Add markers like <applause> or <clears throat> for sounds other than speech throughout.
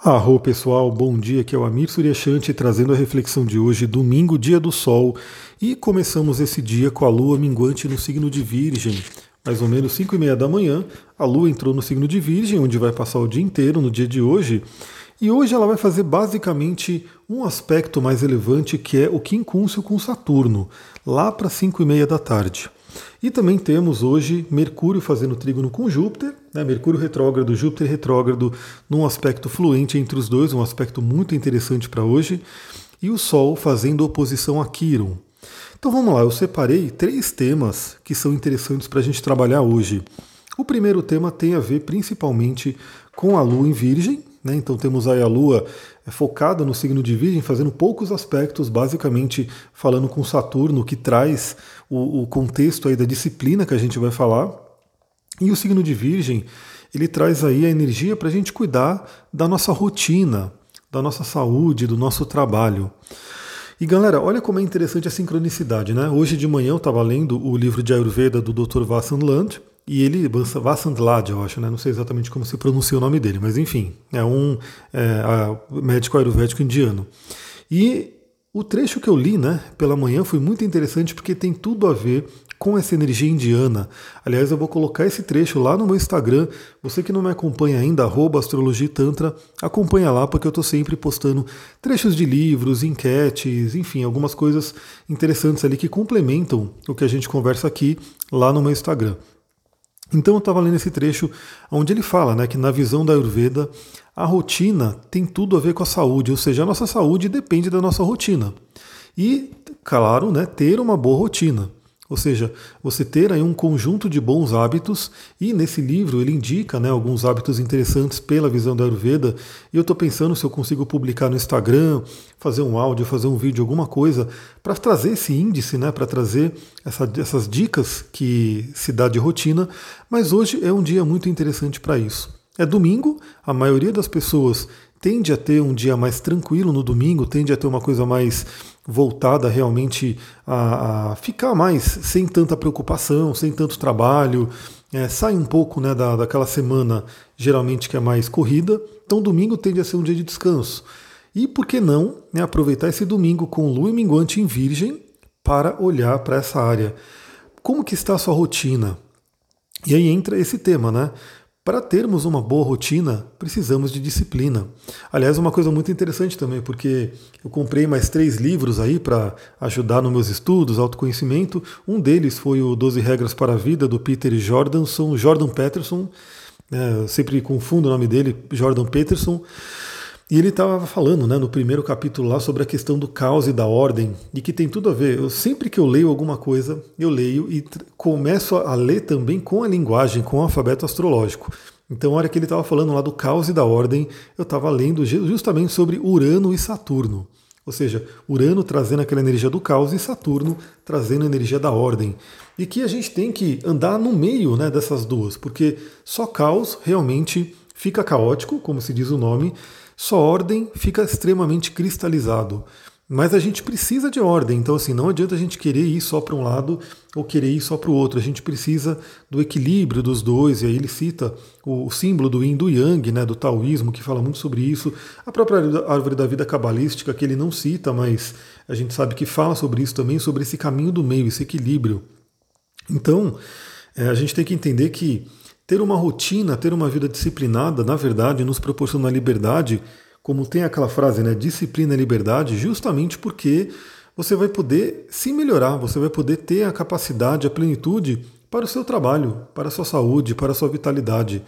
Arro pessoal, bom dia, aqui é o Amir Suryashanti trazendo a reflexão de hoje, domingo, dia do sol, e começamos esse dia com a lua minguante no signo de Virgem. Mais ou menos 5 e meia da manhã, a lua entrou no signo de Virgem, onde vai passar o dia inteiro no dia de hoje, e hoje ela vai fazer basicamente um aspecto mais relevante que é o quincúncio com Saturno, lá para 5 e meia da tarde. E também temos hoje Mercúrio fazendo trígono com Júpiter, né? Mercúrio retrógrado, Júpiter retrógrado, num aspecto fluente entre os dois, um aspecto muito interessante para hoje, e o Sol fazendo oposição a Quiron. Então vamos lá, eu separei três temas que são interessantes para a gente trabalhar hoje. O primeiro tema tem a ver principalmente com a Lua em Virgem, né? Então temos aí a Lua é, focada no signo de Virgem, fazendo poucos aspectos, basicamente falando com Saturno, que traz o, o contexto aí da disciplina que a gente vai falar. E o signo de Virgem, ele traz aí a energia para a gente cuidar da nossa rotina, da nossa saúde, do nosso trabalho. E galera, olha como é interessante a sincronicidade, né? Hoje de manhã eu estava lendo o livro de Ayurveda do Dr. Vassan Land, e ele, Vassandlad, eu acho, né? não sei exatamente como se pronuncia o nome dele, mas enfim, é um é, médico ayurvédico indiano. E o trecho que eu li né, pela manhã foi muito interessante porque tem tudo a ver com essa energia indiana. Aliás, eu vou colocar esse trecho lá no meu Instagram. Você que não me acompanha ainda, arroba Astrologia Tantra, acompanha lá porque eu estou sempre postando trechos de livros, enquetes, enfim, algumas coisas interessantes ali que complementam o que a gente conversa aqui lá no meu Instagram. Então eu estava lendo esse trecho onde ele fala né, que na visão da Ayurveda a rotina tem tudo a ver com a saúde, ou seja, a nossa saúde depende da nossa rotina. E, claro, né, ter uma boa rotina. Ou seja, você ter aí um conjunto de bons hábitos, e nesse livro ele indica né, alguns hábitos interessantes pela visão da Ayurveda, e eu estou pensando se eu consigo publicar no Instagram, fazer um áudio, fazer um vídeo, alguma coisa, para trazer esse índice, né, para trazer essa, essas dicas que se dá de rotina, mas hoje é um dia muito interessante para isso. É domingo, a maioria das pessoas tende a ter um dia mais tranquilo no domingo, tende a ter uma coisa mais voltada realmente a, a ficar mais sem tanta preocupação, sem tanto trabalho, é, sai um pouco né, da, daquela semana geralmente que é mais corrida. Então domingo tende a ser um dia de descanso. E por que não né, aproveitar esse domingo com lua e minguante em virgem para olhar para essa área? Como que está a sua rotina? E aí entra esse tema, né? Para termos uma boa rotina, precisamos de disciplina. Aliás, uma coisa muito interessante também, porque eu comprei mais três livros aí para ajudar nos meus estudos, autoconhecimento. Um deles foi o 12 Regras para a Vida, do Peter Jordanson, Jordan Peterson. É, sempre confundo o nome dele, Jordan Peterson. E ele estava falando né, no primeiro capítulo lá sobre a questão do caos e da ordem, e que tem tudo a ver. Eu, sempre que eu leio alguma coisa, eu leio e começo a ler também com a linguagem, com o alfabeto astrológico. Então, na hora que ele estava falando lá do caos e da ordem, eu estava lendo justamente sobre Urano e Saturno. Ou seja, Urano trazendo aquela energia do caos e Saturno trazendo a energia da ordem. E que a gente tem que andar no meio né, dessas duas, porque só caos realmente fica caótico, como se diz o nome, só ordem fica extremamente cristalizado. Mas a gente precisa de ordem, então assim, não adianta a gente querer ir só para um lado ou querer ir só para o outro. A gente precisa do equilíbrio dos dois, e aí ele cita o, símbolo do Yin do Yang, né, do taoísmo, que fala muito sobre isso. A própria árvore da vida cabalística, que ele não cita, mas a gente sabe que fala sobre isso também, sobre esse caminho do meio, esse equilíbrio. Então, é, a gente tem que entender que ter uma rotina, ter uma vida disciplinada, na verdade, nos proporciona liberdade, como tem aquela frase, né? Disciplina e liberdade, justamente porque você vai poder se melhorar, você vai poder ter a capacidade, a plenitude para o seu trabalho, para a sua saúde, para a sua vitalidade.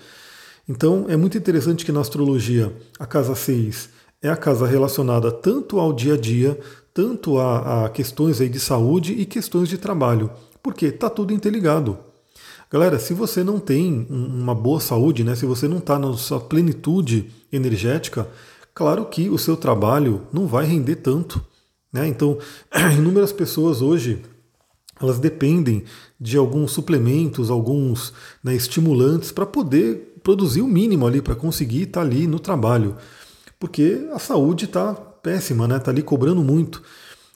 Então é muito interessante que na astrologia a casa 6 é a casa relacionada tanto ao dia a dia, tanto a, a questões aí de saúde e questões de trabalho, porque está tudo interligado. Galera, se você não tem uma boa saúde, né, se você não está na sua plenitude energética, claro que o seu trabalho não vai render tanto. Né? Então, <clears throat> inúmeras pessoas hoje elas dependem de alguns suplementos, alguns né, estimulantes para poder produzir o mínimo ali, para conseguir estar tá ali no trabalho. Porque a saúde está péssima, está né? Tá ali cobrando muito.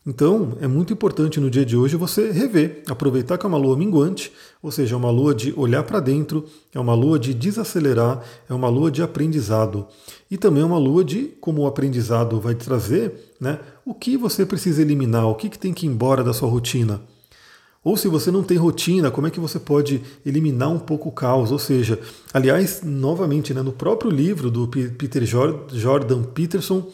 Então, é muito importante no dia de hoje você rever, aproveitar que é uma lua minguante, ou seja, é uma lua de olhar para dentro, é uma lua de desacelerar, é uma lua de aprendizado. E também é uma lua de, como o aprendizado vai trazer, né, o que você precisa eliminar, o que, que tem que ir embora da sua rotina. Ou se você não tem rotina, como é que você pode eliminar um pouco o caos? Ou seja, aliás, novamente, né, no próprio livro do Peter Jordan Peterson,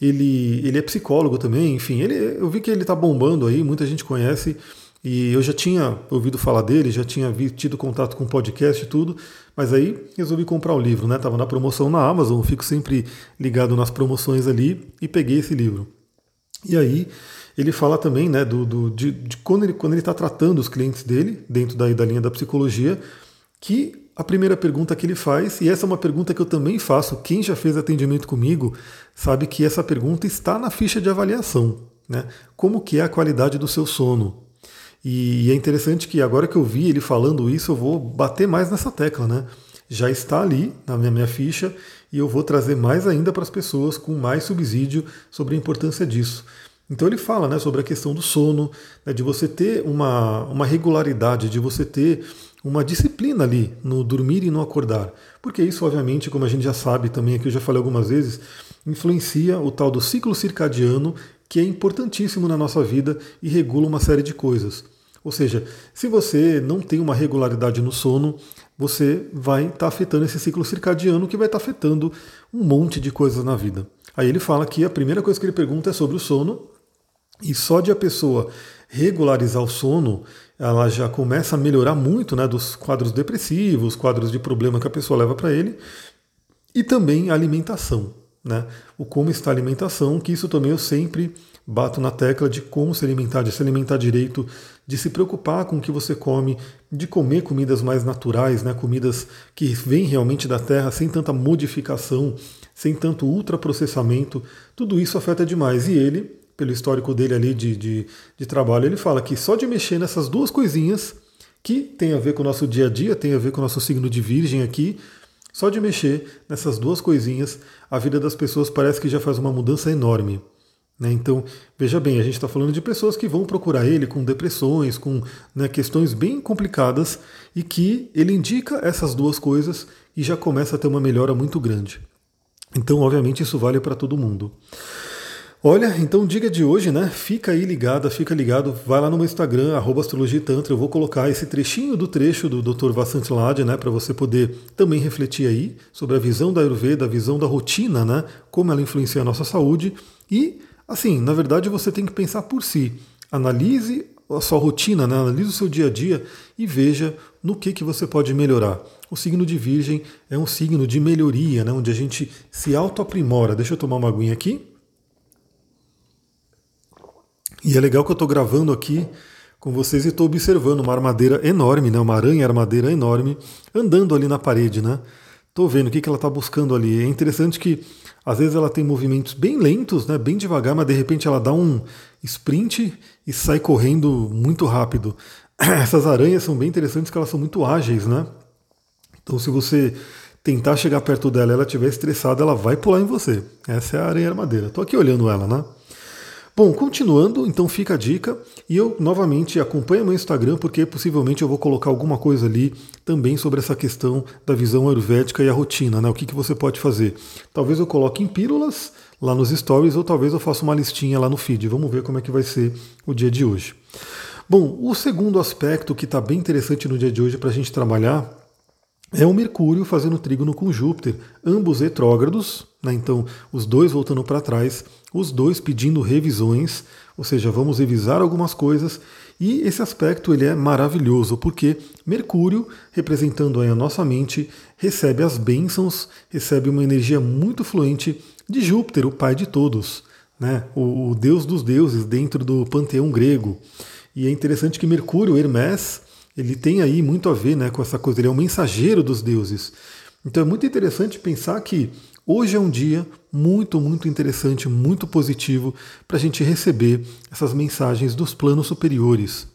ele, ele é psicólogo também, enfim, ele, eu vi que ele está bombando aí, muita gente conhece, e eu já tinha ouvido falar dele, já tinha tido contato com podcast e tudo, mas aí resolvi comprar o livro, né? Tava na promoção na Amazon, fico sempre ligado nas promoções ali e peguei esse livro. E aí ele fala também, né, do, do de, de, quando ele quando ele está tratando os clientes dele dentro da, da linha da psicologia, que a primeira pergunta que ele faz, e essa é uma pergunta que eu também faço, quem já fez atendimento comigo sabe que essa pergunta está na ficha de avaliação. Né? Como que é a qualidade do seu sono? E é interessante que agora que eu vi ele falando isso, eu vou bater mais nessa tecla, né? Já está ali na minha, minha ficha e eu vou trazer mais ainda para as pessoas com mais subsídio sobre a importância disso. Então ele fala né, sobre a questão do sono, né, de você ter uma, uma regularidade, de você ter uma disciplina ali no dormir e no acordar. Porque isso, obviamente, como a gente já sabe também, aqui eu já falei algumas vezes, influencia o tal do ciclo circadiano, que é importantíssimo na nossa vida e regula uma série de coisas. Ou seja, se você não tem uma regularidade no sono, você vai estar tá afetando esse ciclo circadiano que vai estar tá afetando um monte de coisas na vida. Aí ele fala que a primeira coisa que ele pergunta é sobre o sono, e só de a pessoa regularizar o sono, ela já começa a melhorar muito né, dos quadros depressivos, quadros de problema que a pessoa leva para ele, e também a alimentação. Né? O como está a alimentação, que isso também eu sempre bato na tecla de como se alimentar, de se alimentar direito, de se preocupar com o que você come, de comer comidas mais naturais, né? comidas que vêm realmente da terra, sem tanta modificação, sem tanto ultraprocessamento, tudo isso afeta demais. E ele pelo histórico dele ali de, de, de trabalho, ele fala que só de mexer nessas duas coisinhas, que tem a ver com o nosso dia a dia, tem a ver com o nosso signo de virgem aqui, só de mexer nessas duas coisinhas, a vida das pessoas parece que já faz uma mudança enorme. Né? Então, veja bem, a gente está falando de pessoas que vão procurar ele com depressões, com né, questões bem complicadas, e que ele indica essas duas coisas e já começa a ter uma melhora muito grande. Então, obviamente, isso vale para todo mundo. Olha, então diga de hoje, né? Fica aí ligada, fica ligado, vai lá no meu Instagram, astrologitantra, eu vou colocar esse trechinho do trecho do Dr. Vasant Lad, né, para você poder também refletir aí sobre a visão da Ayurveda, a visão da rotina, né, como ela influencia a nossa saúde e, assim, na verdade você tem que pensar por si. Analise a sua rotina, né, analise o seu dia a dia e veja no que, que você pode melhorar. O signo de Virgem é um signo de melhoria, né, onde a gente se auto-aprimora. Deixa eu tomar uma aguinha aqui. E é legal que eu estou gravando aqui com vocês e estou observando uma armadeira enorme, né? uma aranha armadeira enorme, andando ali na parede. Né? Estou vendo o que, que ela está buscando ali. É interessante que às vezes ela tem movimentos bem lentos, né? bem devagar, mas de repente ela dá um sprint e sai correndo muito rápido. <clears throat> Essas aranhas são bem interessantes porque elas são muito ágeis, né? Então se você tentar chegar perto dela e ela estiver estressada, ela vai pular em você. Essa é a aranha armadeira. Estou aqui olhando ela, né? Bom, continuando, então fica a dica e eu novamente acompanho meu Instagram porque possivelmente eu vou colocar alguma coisa ali também sobre essa questão da visão ayurvédica e a rotina, né? O que, que você pode fazer? Talvez eu coloque em pílulas lá nos stories ou talvez eu faça uma listinha lá no feed. Vamos ver como é que vai ser o dia de hoje. Bom, o segundo aspecto que está bem interessante no dia de hoje para a gente trabalhar é o Mercúrio fazendo trígono com Júpiter, ambos retrógrados, né? então os dois voltando para trás, os dois pedindo revisões, ou seja, vamos revisar algumas coisas. E esse aspecto ele é maravilhoso, porque Mercúrio, representando a nossa mente, recebe as bênçãos, recebe uma energia muito fluente de Júpiter, o pai de todos, né? o, o deus dos deuses dentro do panteão grego. E é interessante que Mercúrio, Hermes, ele tem aí muito a ver né, com essa coisa, ele é o mensageiro dos deuses. Então é muito interessante pensar que hoje é um dia muito, muito interessante, muito positivo para a gente receber essas mensagens dos planos superiores.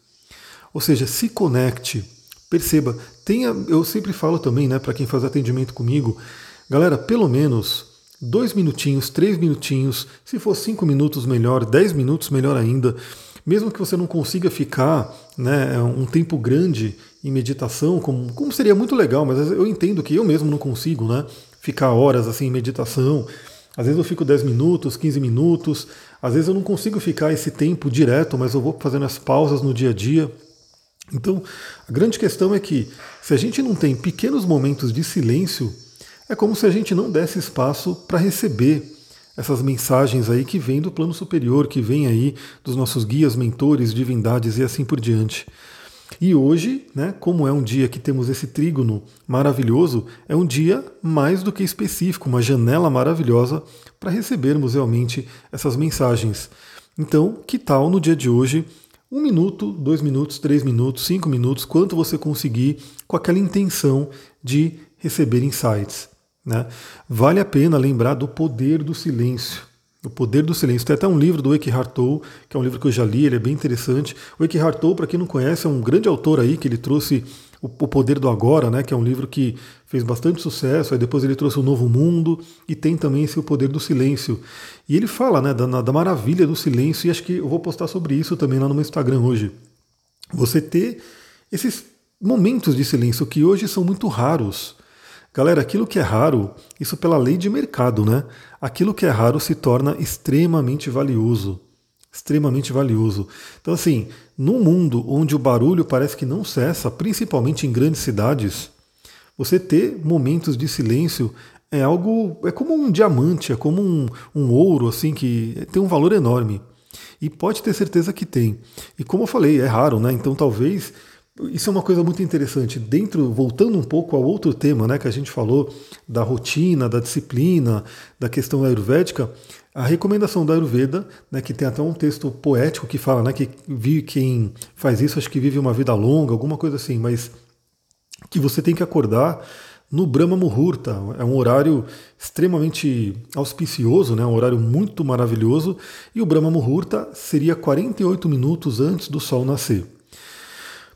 Ou seja, se conecte, perceba, tenha, eu sempre falo também, né, para quem faz atendimento comigo, galera, pelo menos dois minutinhos, três minutinhos, se for cinco minutos melhor, dez minutos melhor ainda. Mesmo que você não consiga ficar né, um tempo grande em meditação, como, como seria muito legal, mas eu entendo que eu mesmo não consigo né, ficar horas assim em meditação. Às vezes eu fico 10 minutos, 15 minutos, às vezes eu não consigo ficar esse tempo direto, mas eu vou fazendo as pausas no dia a dia. Então, a grande questão é que se a gente não tem pequenos momentos de silêncio, é como se a gente não desse espaço para receber essas mensagens aí que vêm do plano superior, que vêm aí dos nossos guias, mentores, divindades e assim por diante. E hoje, né, como é um dia que temos esse trígono maravilhoso, é um dia mais do que específico, uma janela maravilhosa para recebermos realmente essas mensagens. Então, que tal no dia de hoje um minuto, dois minutos, três minutos, cinco minutos, quanto você conseguir, com aquela intenção de receber insights. Né? Vale a pena lembrar do poder do silêncio. O Poder do Silêncio. Tem até um livro do Eckhart Tolle, que é um livro que eu já li, ele é bem interessante. O Eckhart Tolle, para quem não conhece, é um grande autor aí, que ele trouxe o Poder do Agora, né, que é um livro que fez bastante sucesso, aí depois ele trouxe o Novo Mundo, e tem também esse O Poder do Silêncio. E ele fala né, da, da maravilha do silêncio, e acho que eu vou postar sobre isso também lá no meu Instagram hoje. Você ter esses momentos de silêncio que hoje são muito raros. Galera, aquilo que é raro, isso pela lei de mercado, né? Aquilo que é raro se torna extremamente valioso. Extremamente valioso. Então, assim, num mundo onde o barulho parece que não cessa, principalmente em grandes cidades, você ter momentos de silêncio é algo. é como um diamante, é como um, um ouro, assim, que tem um valor enorme. E pode ter certeza que tem. E como eu falei, é raro, né? Então talvez isso é uma coisa muito interessante. Dentro, voltando um pouco ao outro tema, né, que a gente falou da rotina, da disciplina, da questão ayurvédica, a recomendação da Ayurveda, né, que tem até um texto poético que fala, né, que vive, quem faz isso acho que vive uma vida longa, alguma coisa assim, mas que você tem que acordar no Brahma Muhurta. É um horário extremamente auspicioso, né? um horário muito maravilhoso. E o Brahma Muhurta seria 48 minutos antes do sol nascer.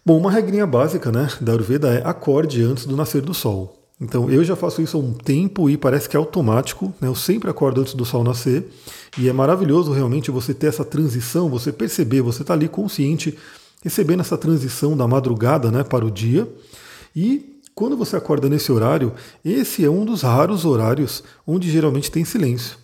Bom, uma regrinha básica né, da Ayurveda é acorde antes do nascer do sol. Então eu já faço isso há um tempo e parece que é automático, né? eu sempre acordo antes do sol nascer e é maravilhoso realmente você ter essa transição, você perceber, você está ali consciente, recebendo essa transição da madrugada né, para o dia e quando você acorda nesse horário, esse é um dos raros horários onde geralmente tem silêncio.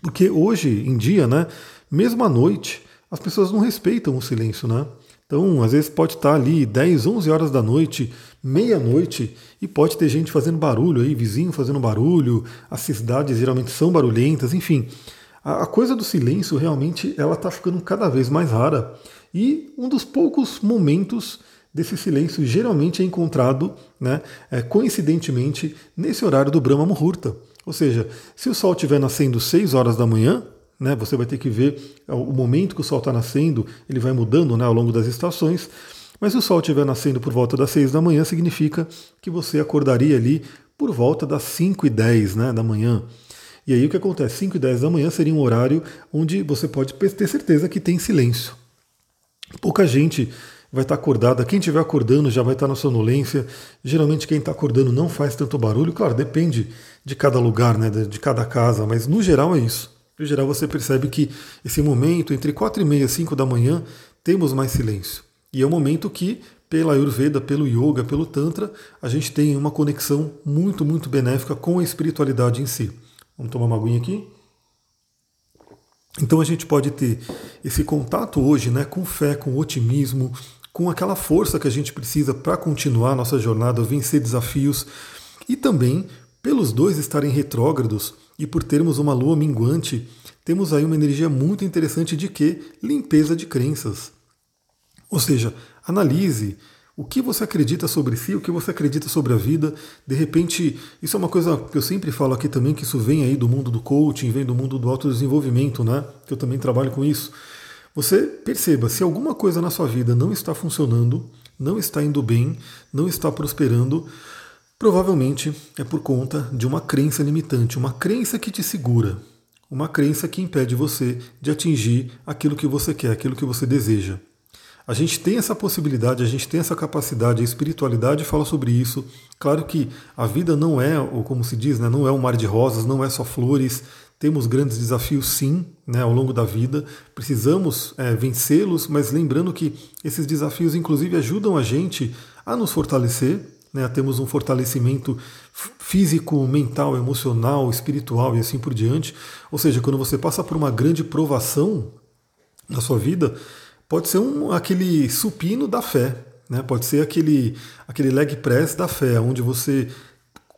Porque hoje em dia, né, mesmo à noite, as pessoas não respeitam o silêncio, né? Então, às vezes pode estar ali 10, 11 horas da noite, meia-noite, e pode ter gente fazendo barulho aí, vizinho fazendo barulho, as cidades geralmente são barulhentas, enfim. A coisa do silêncio realmente ela está ficando cada vez mais rara. E um dos poucos momentos desse silêncio geralmente é encontrado, né, é, coincidentemente, nesse horário do Brahma Muhurta. Ou seja, se o sol estiver nascendo 6 horas da manhã, né? Você vai ter que ver o momento que o Sol está nascendo, ele vai mudando né, ao longo das estações. Mas se o Sol estiver nascendo por volta das 6 da manhã, significa que você acordaria ali por volta das 5 e 10 né, da manhã. E aí o que acontece? 5 e 10 da manhã seria um horário onde você pode ter certeza que tem silêncio. Pouca gente vai estar acordada. Quem estiver acordando já vai estar na sonolência. Geralmente quem está acordando não faz tanto barulho. Claro, depende de cada lugar, né, de cada casa, mas no geral é isso. No geral, você percebe que esse momento, entre 4 e meia e 5 da manhã, temos mais silêncio. E é um momento que, pela Ayurveda, pelo Yoga, pelo Tantra, a gente tem uma conexão muito, muito benéfica com a espiritualidade em si. Vamos tomar uma aguinha aqui? Então a gente pode ter esse contato hoje né, com fé, com otimismo, com aquela força que a gente precisa para continuar nossa jornada, vencer desafios e também pelos dois estarem retrógrados, e por termos uma lua minguante, temos aí uma energia muito interessante de que? Limpeza de crenças. Ou seja, analise o que você acredita sobre si, o que você acredita sobre a vida. De repente, isso é uma coisa que eu sempre falo aqui também, que isso vem aí do mundo do coaching, vem do mundo do autodesenvolvimento, né? Que eu também trabalho com isso. Você perceba, se alguma coisa na sua vida não está funcionando, não está indo bem, não está prosperando, Provavelmente é por conta de uma crença limitante, uma crença que te segura, uma crença que impede você de atingir aquilo que você quer, aquilo que você deseja. A gente tem essa possibilidade, a gente tem essa capacidade, a espiritualidade fala sobre isso. Claro que a vida não é, ou como se diz, né, não é um mar de rosas, não é só flores. Temos grandes desafios, sim, né, ao longo da vida. Precisamos é, vencê-los, mas lembrando que esses desafios, inclusive, ajudam a gente a nos fortalecer. Né, temos um fortalecimento físico, mental, emocional, espiritual e assim por diante. Ou seja, quando você passa por uma grande provação na sua vida, pode ser um, aquele supino da fé, né? pode ser aquele, aquele leg press da fé, onde você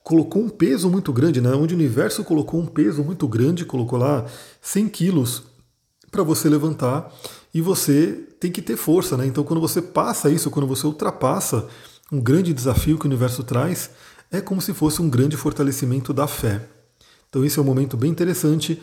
colocou um peso muito grande, né? onde o universo colocou um peso muito grande, colocou lá 100 quilos para você levantar e você tem que ter força. Né? Então, quando você passa isso, quando você ultrapassa um grande desafio que o universo traz, é como se fosse um grande fortalecimento da fé. Então, esse é um momento bem interessante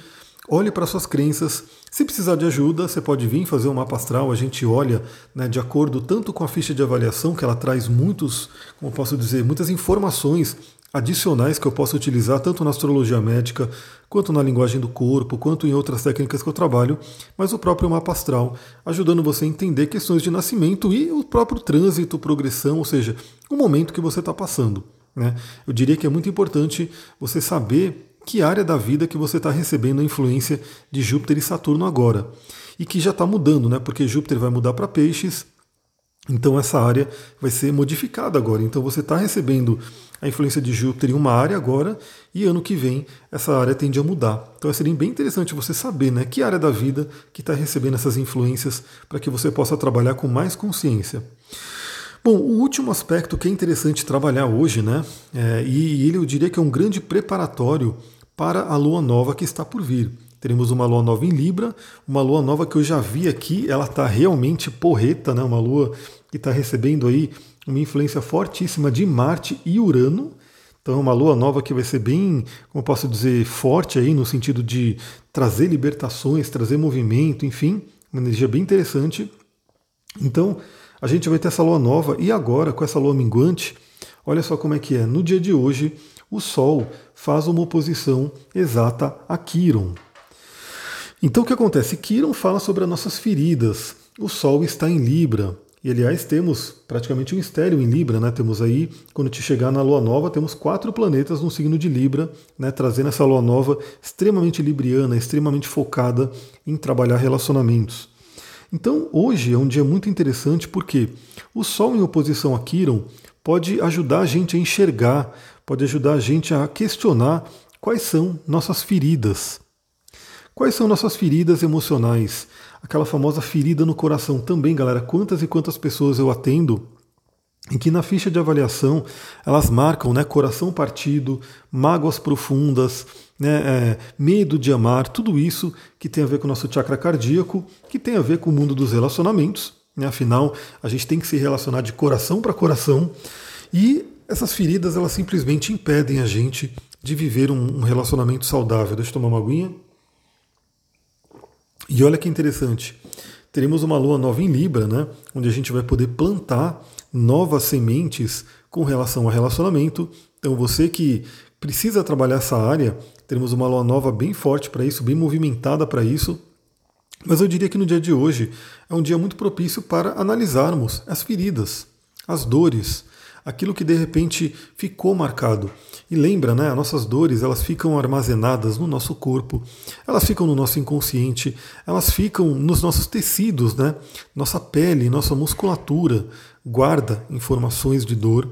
Olhe para suas crenças. Se precisar de ajuda, você pode vir fazer um mapa astral. A gente olha né, de acordo tanto com a ficha de avaliação, que ela traz muitos, como posso dizer, muitas informações adicionais que eu posso utilizar tanto na astrologia médica, quanto na linguagem do corpo, quanto em outras técnicas que eu trabalho, mas o próprio mapa astral, ajudando você a entender questões de nascimento e o próprio trânsito, progressão, ou seja, o momento que você está passando. Né? Eu diria que é muito importante você saber que área da vida que você está recebendo a influência de Júpiter e Saturno agora. E que já está mudando, né? Porque Júpiter vai mudar para peixes, então essa área vai ser modificada agora. Então você está recebendo a influência de Júpiter em uma área agora, e ano que vem essa área tende a mudar. Então seria bem interessante você saber né, que área da vida que está recebendo essas influências para que você possa trabalhar com mais consciência. Bom, o último aspecto que é interessante trabalhar hoje, né? É, e ele eu diria que é um grande preparatório para a lua nova que está por vir. Teremos uma lua nova em Libra, uma lua nova que eu já vi aqui, ela está realmente porreta, né? Uma lua que está recebendo aí uma influência fortíssima de Marte e Urano. Então, é uma lua nova que vai ser bem, como posso dizer, forte aí no sentido de trazer libertações, trazer movimento, enfim, uma energia bem interessante. Então, a gente vai ter essa lua nova e agora com essa lua minguante, olha só como é que é. No dia de hoje, o Sol faz uma oposição exata a Quiron. Então o que acontece? Quiron fala sobre as nossas feridas. O Sol está em Libra. E aliás, temos praticamente um estéreo em Libra, né? Temos aí, quando te chegar na Lua Nova, temos quatro planetas no signo de Libra, né? Trazendo essa Lua Nova extremamente libriana, extremamente focada em trabalhar relacionamentos. Então, hoje é um dia muito interessante porque o Sol em oposição a Quiron pode ajudar a gente a enxergar, pode ajudar a gente a questionar quais são nossas feridas. Quais são nossas feridas emocionais? Aquela famosa ferida no coração também, galera. Quantas e quantas pessoas eu atendo em que na ficha de avaliação elas marcam né, coração partido, mágoas profundas, né, é, medo de amar, tudo isso que tem a ver com o nosso chakra cardíaco, que tem a ver com o mundo dos relacionamentos. Né, afinal, a gente tem que se relacionar de coração para coração e essas feridas elas simplesmente impedem a gente de viver um, relacionamento saudável. Deixa eu tomar uma aguinha. E olha que interessante, teremos uma lua nova em Libra, né, onde a gente vai poder plantar novas sementes com relação ao relacionamento. Então, você que precisa trabalhar essa área, teremos uma lua nova bem forte para isso, bem movimentada para isso. Mas eu diria que no dia de hoje é um dia muito propício para analisarmos as feridas, as dores, aquilo que de repente ficou marcado. E lembra, né, as nossas dores, elas ficam armazenadas no nosso corpo, elas ficam no nosso inconsciente, elas ficam nos nossos tecidos, né? Nossa pele, nossa musculatura guarda informações de dor.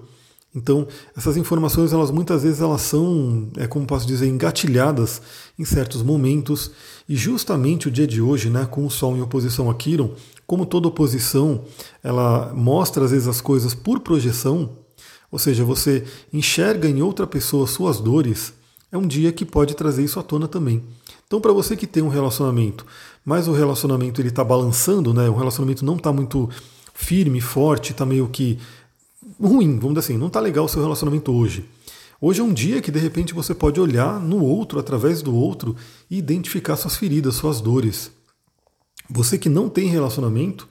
Então, essas informações, elas muitas vezes elas são, é como posso dizer, engatilhadas em certos momentos. E justamente o dia de hoje, né, com o Sol em oposição a Quiron, como toda oposição, ela mostra às vezes as coisas por projeção, ou seja, você enxerga em outra pessoa suas dores, é um dia que pode trazer isso à tona também. Então, para você que tem um relacionamento, mas o relacionamento ele está balançando, né? O relacionamento não está muito firme, forte, está meio que ruim, vamos dizer assim, não está legal o seu relacionamento hoje. Hoje é um dia que de repente você pode olhar no outro, através do outro, e identificar suas feridas, suas dores. Você que não tem relacionamento,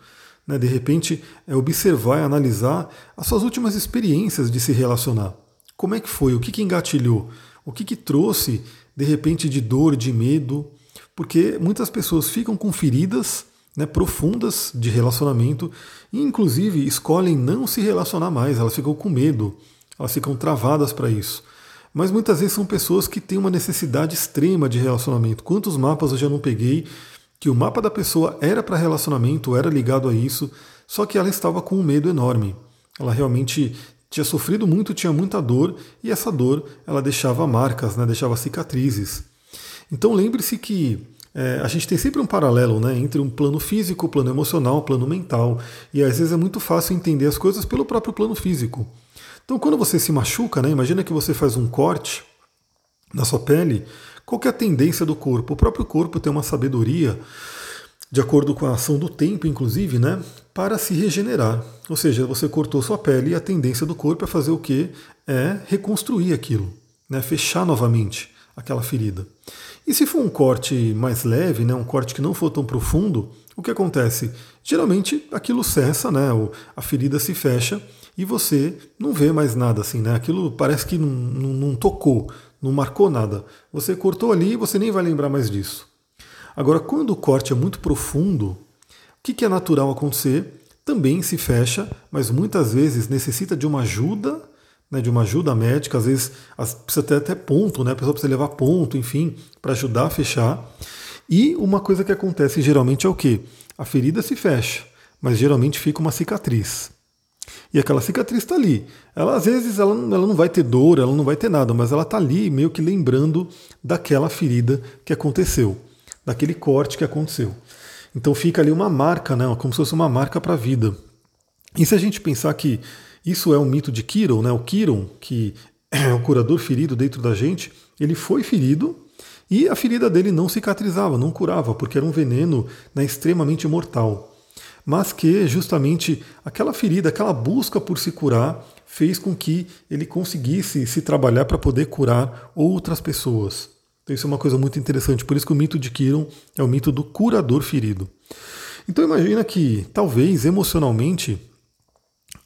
né, de repente é observar e analisar as suas últimas experiências de se relacionar. Como é que foi? O que, que engatilhou? O que, que trouxe de repente de dor, de medo? Porque muitas pessoas ficam com feridas né, profundas de relacionamento e, inclusive, escolhem não se relacionar mais, elas ficam com medo, elas ficam travadas para isso. Mas muitas vezes são pessoas que têm uma necessidade extrema de relacionamento. Quantos mapas eu já não peguei que o mapa da pessoa era para relacionamento, era ligado a isso, só que ela estava com um medo enorme. Ela realmente tinha sofrido muito, tinha muita dor, e essa dor ela deixava marcas, né, deixava cicatrizes. Então lembre-se que é, a gente tem sempre um paralelo né, entre um plano físico, plano emocional, plano mental. E às vezes é muito fácil entender as coisas pelo próprio plano físico. Então, quando você se machuca, né, imagina que você faz um corte na sua pele, qual é a tendência do corpo? O próprio corpo tem uma sabedoria, de acordo com a ação do tempo, inclusive, né, para se regenerar. Ou seja, você cortou sua pele e a tendência do corpo é fazer o quê? É reconstruir aquilo, né, fechar novamente aquela ferida. E se for um corte mais leve, né, um corte que não for tão profundo, o que acontece? Geralmente aquilo cessa, né, a ferida se fecha e você não vê mais nada assim, né? Aquilo parece que não, não, não tocou, não marcou nada. Você cortou ali e você nem vai lembrar mais disso. Agora, quando o corte é muito profundo, o que, é natural acontecer? Também se fecha, mas muitas vezes necessita de uma ajuda né, de uma ajuda médica, às vezes precisa ter até ponto, né, a pessoa precisa levar ponto, enfim, para ajudar a fechar. E uma coisa que acontece geralmente é o que? A ferida se fecha, mas geralmente fica uma cicatriz. E aquela cicatriz está ali. Ela às vezes ela, ela não vai ter dor, ela não vai ter nada, mas ela está ali meio que lembrando daquela ferida que aconteceu, daquele corte que aconteceu. Então fica ali uma marca, né, como se fosse uma marca para a vida. E se a gente pensar que isso é um mito de Kiron, né? O Kiron, que é o curador ferido dentro da gente, ele foi ferido e a ferida dele não cicatrizava, não curava, porque era um veneno né, extremamente mortal. Mas que justamente aquela ferida, aquela busca por se curar, fez com que ele conseguisse se trabalhar para poder curar outras pessoas. Então isso é uma coisa muito interessante. Por isso que o mito de Kiron é o mito do curador ferido. Então imagina que talvez emocionalmente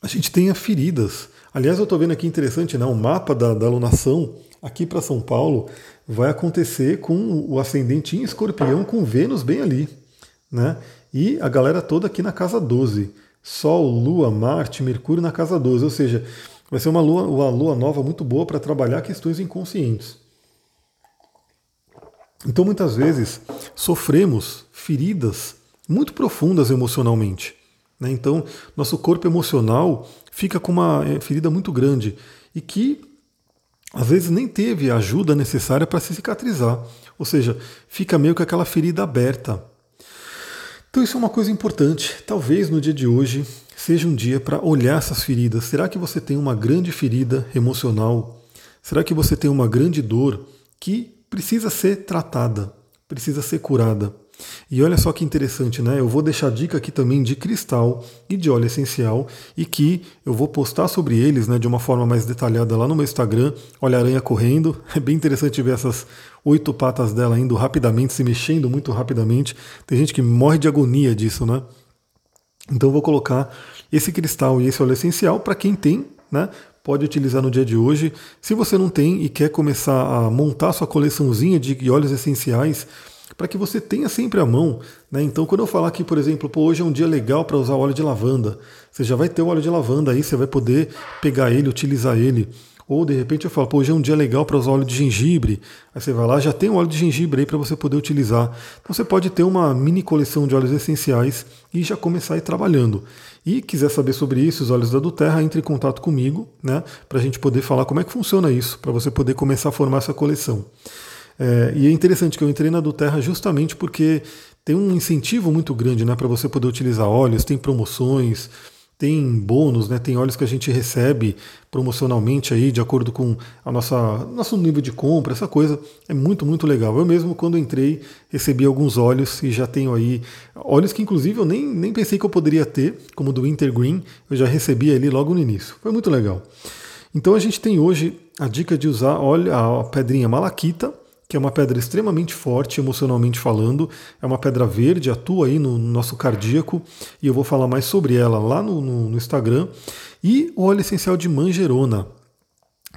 a gente tenha feridas. Aliás, eu estou vendo aqui interessante, né? o mapa da, da alunação aqui para São Paulo vai acontecer com o ascendente em escorpião com Vênus bem ali. Né? E a galera toda aqui na casa 12. Sol, Lua, Marte, Mercúrio na casa 12. Ou seja, vai ser uma lua, uma lua nova muito boa para trabalhar questões inconscientes. Então, muitas vezes, sofremos feridas muito profundas emocionalmente. Né? Então, nosso corpo emocional fica com uma é, ferida muito grande e que às vezes nem teve a ajuda necessária para se cicatrizar. Ou seja, fica meio que aquela ferida aberta. Então, isso é uma coisa importante. Talvez no dia de hoje seja um dia para olhar essas feridas. Será que você tem uma grande ferida emocional? Será que você tem uma grande dor que precisa ser tratada, precisa ser curada? E olha só que interessante, né? Eu vou deixar dica aqui também de cristal e de óleo essencial e que eu vou postar sobre eles né, de uma forma mais detalhada lá no meu Instagram. Olha aranha correndo. <laughs> É bem interessante ver essas oito patas dela indo rapidamente, se mexendo muito rapidamente. Tem gente que morre de agonia disso, né? Então vou colocar esse cristal e esse óleo essencial para quem tem, né? Pode utilizar no dia de hoje. Se você não tem e quer começar a montar sua coleçãozinha de óleos essenciais, para que você tenha sempre à mão. Né? Então, quando eu falar aqui, por exemplo, pô, hoje é um dia legal para usar óleo de lavanda, você já vai ter o óleo de lavanda aí, você vai poder pegar ele, utilizar ele. Ou de repente eu falo, pô, hoje é um dia legal para usar óleo de gengibre. Aí você vai lá, já tem o óleo de gengibre aí para você poder utilizar. Então você pode ter uma mini coleção de óleos essenciais e já começar a ir trabalhando. E quiser saber sobre isso, os óleos da Duterra, entre em contato comigo, né? Para a gente poder falar como é que funciona isso, para você poder começar a formar essa coleção. É, e é interessante que eu entrei na do Terra justamente porque tem um incentivo muito grande né, para você poder utilizar óleos, tem promoções, tem bônus, né, tem óleos que a gente recebe promocionalmente aí, de acordo com a nossa nosso nível de compra, essa coisa é muito, muito legal. Eu mesmo, quando entrei, recebi alguns óleos e já tenho aí óleos que inclusive eu nem, nem pensei que eu poderia ter, como do Wintergreen, eu já recebi ali logo no início. Foi muito legal. Então a gente tem hoje a dica de usar óleo, a pedrinha malaquita, que é uma pedra extremamente forte emocionalmente falando, é uma pedra verde, atua aí no nosso cardíaco, e eu vou falar mais sobre ela lá no, no, no Instagram, e o óleo essencial de manjerona,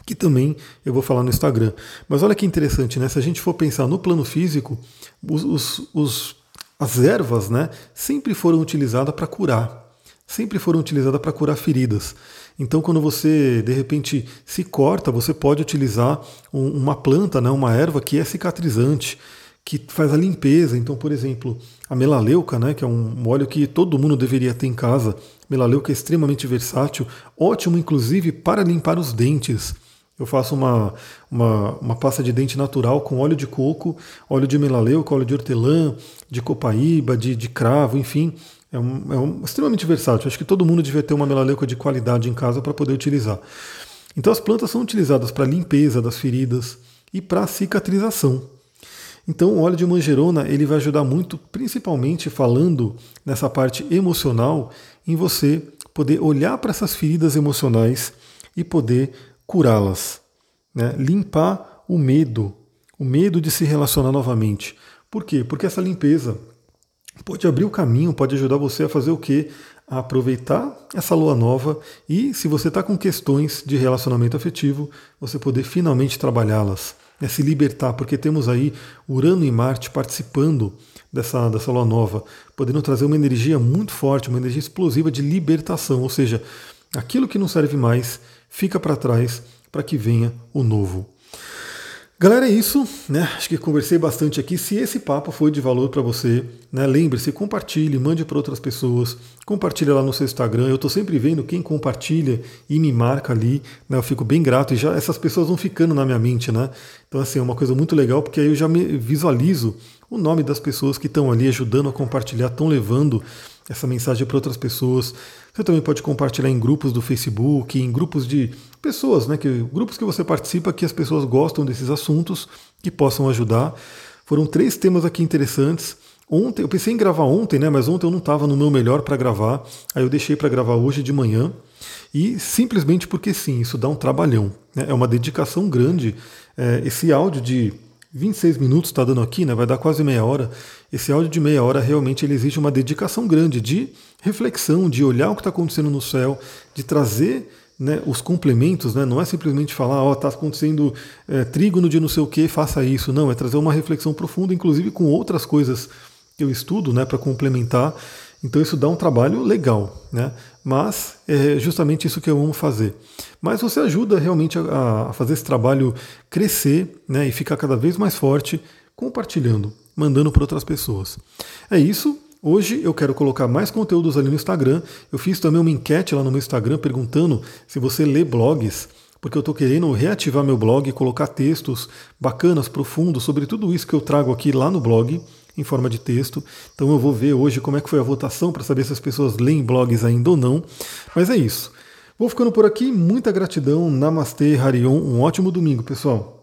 que também eu vou falar no Instagram. Mas olha que interessante, né? Se a gente for pensar no plano físico, os, os, os as ervas, né, sempre foram utilizadas para curar, sempre foram utilizadas para curar feridas. Então, quando você de repente se corta, você pode utilizar uma planta, né, uma erva que é cicatrizante, que faz a limpeza. Então, por exemplo, a melaleuca, né, que é um óleo que todo mundo deveria ter em casa. Melaleuca é extremamente versátil, ótimo inclusive para limpar os dentes. Eu faço uma, uma, uma, pasta de dente natural com óleo de coco, óleo de melaleuca, óleo de hortelã, de copaíba, de, de cravo, enfim. É, um, é um, extremamente versátil. Acho que todo mundo devia ter uma melaleuca de qualidade em casa para poder utilizar. Então as plantas são utilizadas para limpeza das feridas e para cicatrização. Então o óleo de manjerona ele vai ajudar muito, principalmente falando nessa parte emocional, em você poder olhar para essas feridas emocionais e poder curá-las, né? limpar o medo, o medo de se relacionar novamente. Por quê? Porque essa limpeza pode abrir o caminho, pode ajudar você a fazer o quê? A aproveitar essa lua nova e, se você está com questões de relacionamento afetivo, você poder finalmente trabalhá-las, né? se libertar, porque temos aí Urano e Marte participando dessa, dessa lua nova, podendo trazer uma energia muito forte, uma energia explosiva de libertação, ou seja, aquilo que não serve mais fica para trás para que venha o novo. Galera, é isso, né? Acho que conversei bastante aqui. Se esse papo foi de valor para você, né? Lembre-se, compartilhe, mande para outras pessoas, compartilhe lá no seu Instagram. Eu estou sempre vendo quem compartilha e me marca ali, né? Eu fico bem grato e já essas pessoas vão ficando na minha mente, né? Então assim, é uma coisa muito legal porque aí eu já me visualizo o nome das pessoas que estão ali ajudando a compartilhar, estão levando essa mensagem para outras pessoas. Você também pode compartilhar em grupos do Facebook, em grupos de pessoas, né? Que, grupos que você participa que as pessoas gostam desses assuntos, que possam ajudar. Foram três temas aqui interessantes. Ontem, eu pensei em gravar ontem, né? Mas ontem eu não estava no meu melhor para gravar. Aí eu deixei para gravar hoje de manhã. E simplesmente porque sim, isso dá um trabalhão. Né? É uma dedicação grande. É, esse áudio de 26 minutos está dando aqui, né? Vai dar quase meia hora. Esse áudio de meia hora realmente ele exige uma dedicação grande de reflexão, de olhar o que está acontecendo no céu, de trazer né, os complementos, né? Não é simplesmente falar, ó, oh, está acontecendo é, trígono de não sei o que, faça isso. Não, é trazer uma reflexão profunda, inclusive com outras coisas que eu estudo, né, para complementar. Então isso dá um trabalho legal, né? Mas é justamente isso que eu amo fazer. Mas você ajuda realmente a, a fazer esse trabalho crescer, né, e ficar cada vez mais forte, compartilhando, mandando para outras pessoas. É isso. Hoje eu quero colocar mais conteúdos ali no Instagram. Eu fiz também uma enquete lá no meu Instagram perguntando se você lê blogs, porque eu estou querendo reativar meu blog, colocar textos bacanas, profundos sobre tudo isso que eu trago aqui lá no blog em forma de texto. Então eu vou ver hoje como é que foi a votação para saber se as pessoas leem blogs ainda ou não. Mas é isso. Vou ficando por aqui. Muita gratidão. Namastê, Harion. Um ótimo domingo, pessoal.